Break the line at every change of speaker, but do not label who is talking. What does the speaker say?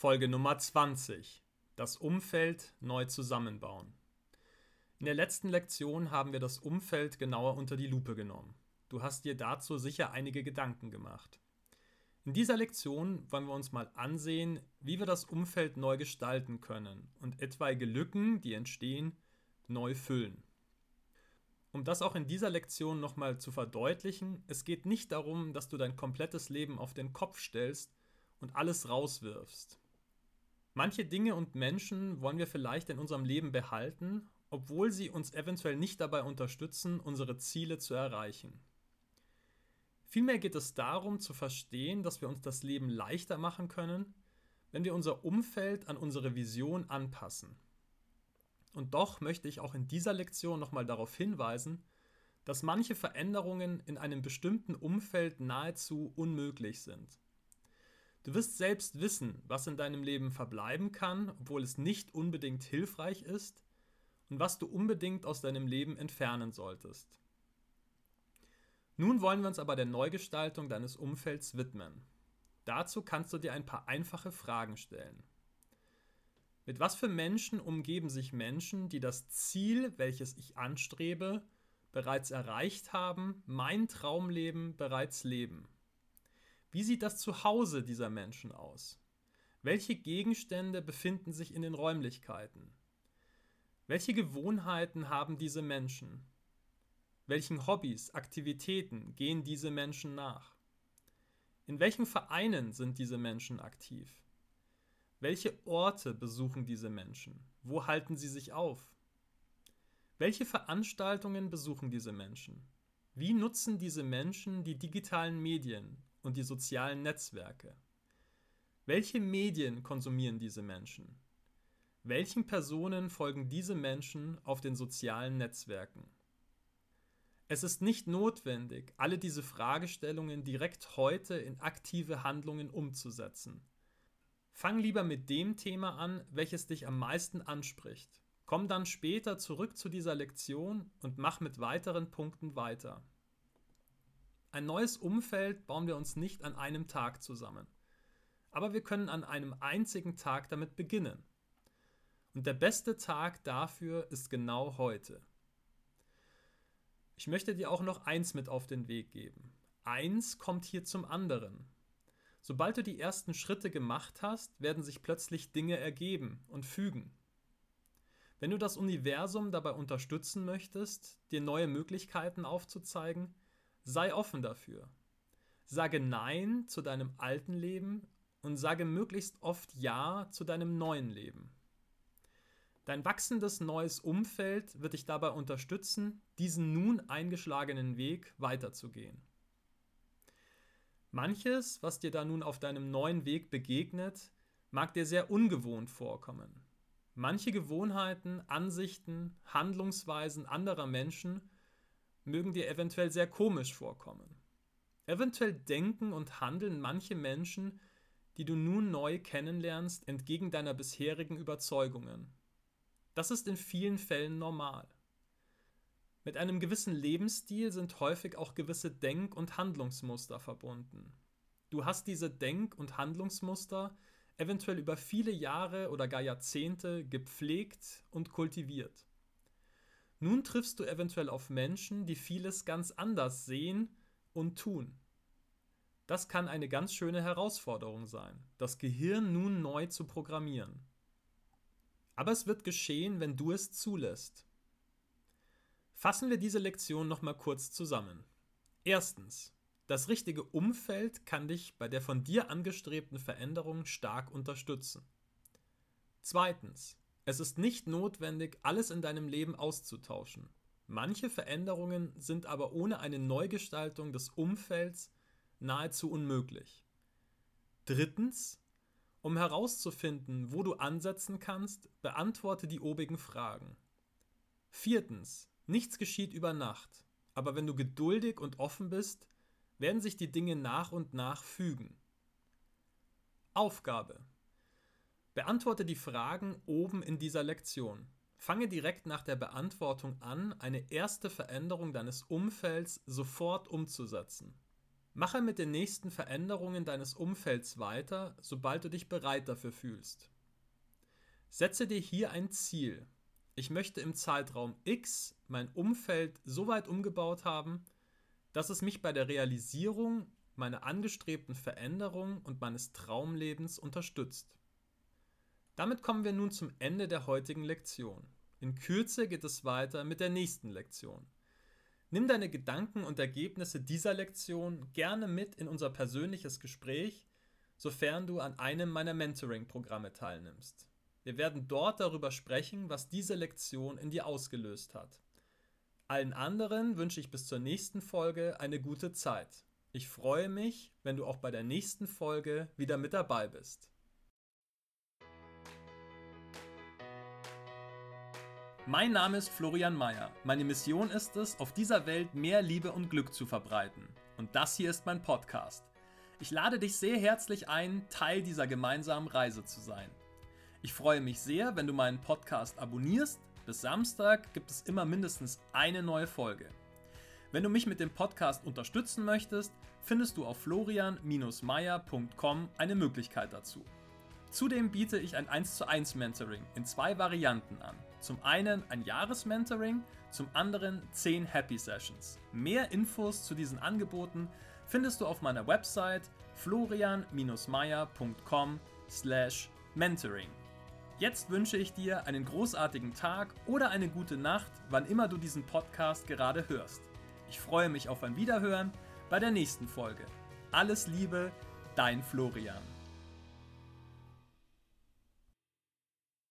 Folge Nummer 20. Das Umfeld neu zusammenbauen. In der letzten Lektion haben wir das Umfeld genauer unter die Lupe genommen. Du hast dir dazu sicher einige Gedanken gemacht. In dieser Lektion wollen wir uns mal ansehen, wie wir das Umfeld neu gestalten können und etwaige Lücken, die entstehen, neu füllen. Um das auch in dieser Lektion nochmal zu verdeutlichen, es geht nicht darum, dass du dein komplettes Leben auf den Kopf stellst und alles rauswirfst. Manche Dinge und Menschen wollen wir vielleicht in unserem Leben behalten, obwohl sie uns eventuell nicht dabei unterstützen, unsere Ziele zu erreichen. Vielmehr geht es darum zu verstehen, dass wir uns das Leben leichter machen können, wenn wir unser Umfeld an unsere Vision anpassen. Und doch möchte ich auch in dieser Lektion nochmal darauf hinweisen, dass manche Veränderungen in einem bestimmten Umfeld nahezu unmöglich sind. Du wirst selbst wissen, was in deinem Leben verbleiben kann, obwohl es nicht unbedingt hilfreich ist, und was du unbedingt aus deinem Leben entfernen solltest. Nun wollen wir uns aber der Neugestaltung deines Umfelds widmen. Dazu kannst du dir ein paar einfache Fragen stellen. Mit was für Menschen umgeben sich Menschen, die das Ziel, welches ich anstrebe, bereits erreicht haben, mein Traumleben bereits leben? Wie sieht das Zuhause dieser Menschen aus? Welche Gegenstände befinden sich in den Räumlichkeiten? Welche Gewohnheiten haben diese Menschen? Welchen Hobbys, Aktivitäten gehen diese Menschen nach? In welchen Vereinen sind diese Menschen aktiv? Welche Orte besuchen diese Menschen? Wo halten sie sich auf? Welche Veranstaltungen besuchen diese Menschen? Wie nutzen diese Menschen die digitalen Medien und die sozialen Netzwerke. Welche Medien konsumieren diese Menschen? Welchen Personen folgen diese Menschen auf den sozialen Netzwerken? Es ist nicht notwendig, alle diese Fragestellungen direkt heute in aktive Handlungen umzusetzen. Fang lieber mit dem Thema an, welches dich am meisten anspricht. Komm dann später zurück zu dieser Lektion und mach mit weiteren Punkten weiter. Ein neues Umfeld bauen wir uns nicht an einem Tag zusammen. Aber wir können an einem einzigen Tag damit beginnen. Und der beste Tag dafür ist genau heute. Ich möchte dir auch noch eins mit auf den Weg geben. Eins kommt hier zum anderen. Sobald du die ersten Schritte gemacht hast, werden sich plötzlich Dinge ergeben und fügen. Wenn du das Universum dabei unterstützen möchtest, dir neue Möglichkeiten aufzuzeigen, Sei offen dafür. Sage Nein zu deinem alten Leben und sage möglichst oft Ja zu deinem neuen Leben. Dein wachsendes neues Umfeld wird dich dabei unterstützen, diesen nun eingeschlagenen Weg weiterzugehen. Manches, was dir da nun auf deinem neuen Weg begegnet, mag dir sehr ungewohnt vorkommen. Manche Gewohnheiten, Ansichten, Handlungsweisen anderer Menschen mögen dir eventuell sehr komisch vorkommen. Eventuell denken und handeln manche Menschen, die du nun neu kennenlernst, entgegen deiner bisherigen Überzeugungen. Das ist in vielen Fällen normal. Mit einem gewissen Lebensstil sind häufig auch gewisse Denk- und Handlungsmuster verbunden. Du hast diese Denk- und Handlungsmuster eventuell über viele Jahre oder gar Jahrzehnte gepflegt und kultiviert. Nun triffst du eventuell auf Menschen, die vieles ganz anders sehen und tun. Das kann eine ganz schöne Herausforderung sein, das Gehirn nun neu zu programmieren. Aber es wird geschehen, wenn du es zulässt. Fassen wir diese Lektion nochmal kurz zusammen. Erstens, das richtige Umfeld kann dich bei der von dir angestrebten Veränderung stark unterstützen. Zweitens, es ist nicht notwendig, alles in deinem Leben auszutauschen. Manche Veränderungen sind aber ohne eine Neugestaltung des Umfelds nahezu unmöglich. Drittens, um herauszufinden, wo du ansetzen kannst, beantworte die obigen Fragen. Viertens, nichts geschieht über Nacht, aber wenn du geduldig und offen bist, werden sich die Dinge nach und nach fügen. Aufgabe Beantworte die Fragen oben in dieser Lektion. Fange direkt nach der Beantwortung an, eine erste Veränderung deines Umfelds sofort umzusetzen. Mache mit den nächsten Veränderungen deines Umfelds weiter, sobald du dich bereit dafür fühlst. Setze dir hier ein Ziel. Ich möchte im Zeitraum X mein Umfeld so weit umgebaut haben, dass es mich bei der Realisierung meiner angestrebten Veränderung und meines Traumlebens unterstützt. Damit kommen wir nun zum Ende der heutigen Lektion. In Kürze geht es weiter mit der nächsten Lektion. Nimm deine Gedanken und Ergebnisse dieser Lektion gerne mit in unser persönliches Gespräch, sofern du an einem meiner Mentoring-Programme teilnimmst. Wir werden dort darüber sprechen, was diese Lektion in dir ausgelöst hat. Allen anderen wünsche ich bis zur nächsten Folge eine gute Zeit. Ich freue mich, wenn du auch bei der nächsten Folge wieder mit dabei bist. Mein Name ist Florian Mayer. Meine Mission ist es, auf dieser Welt mehr Liebe und Glück zu verbreiten. Und das hier ist mein Podcast. Ich lade dich sehr herzlich ein, Teil dieser gemeinsamen Reise zu sein. Ich freue mich sehr, wenn du meinen Podcast abonnierst. Bis Samstag gibt es immer mindestens eine neue Folge. Wenn du mich mit dem Podcast unterstützen möchtest, findest du auf florian-meier.com eine Möglichkeit dazu. Zudem biete ich ein 1 zu 1 Mentoring in zwei Varianten an. Zum einen ein Jahresmentoring, zum anderen 10 Happy Sessions. Mehr Infos zu diesen Angeboten findest du auf meiner Website florian-meier.com/mentoring. Jetzt wünsche ich dir einen großartigen Tag oder eine gute Nacht, wann immer du diesen Podcast gerade hörst. Ich freue mich auf ein Wiederhören bei der nächsten Folge. Alles Liebe, dein Florian.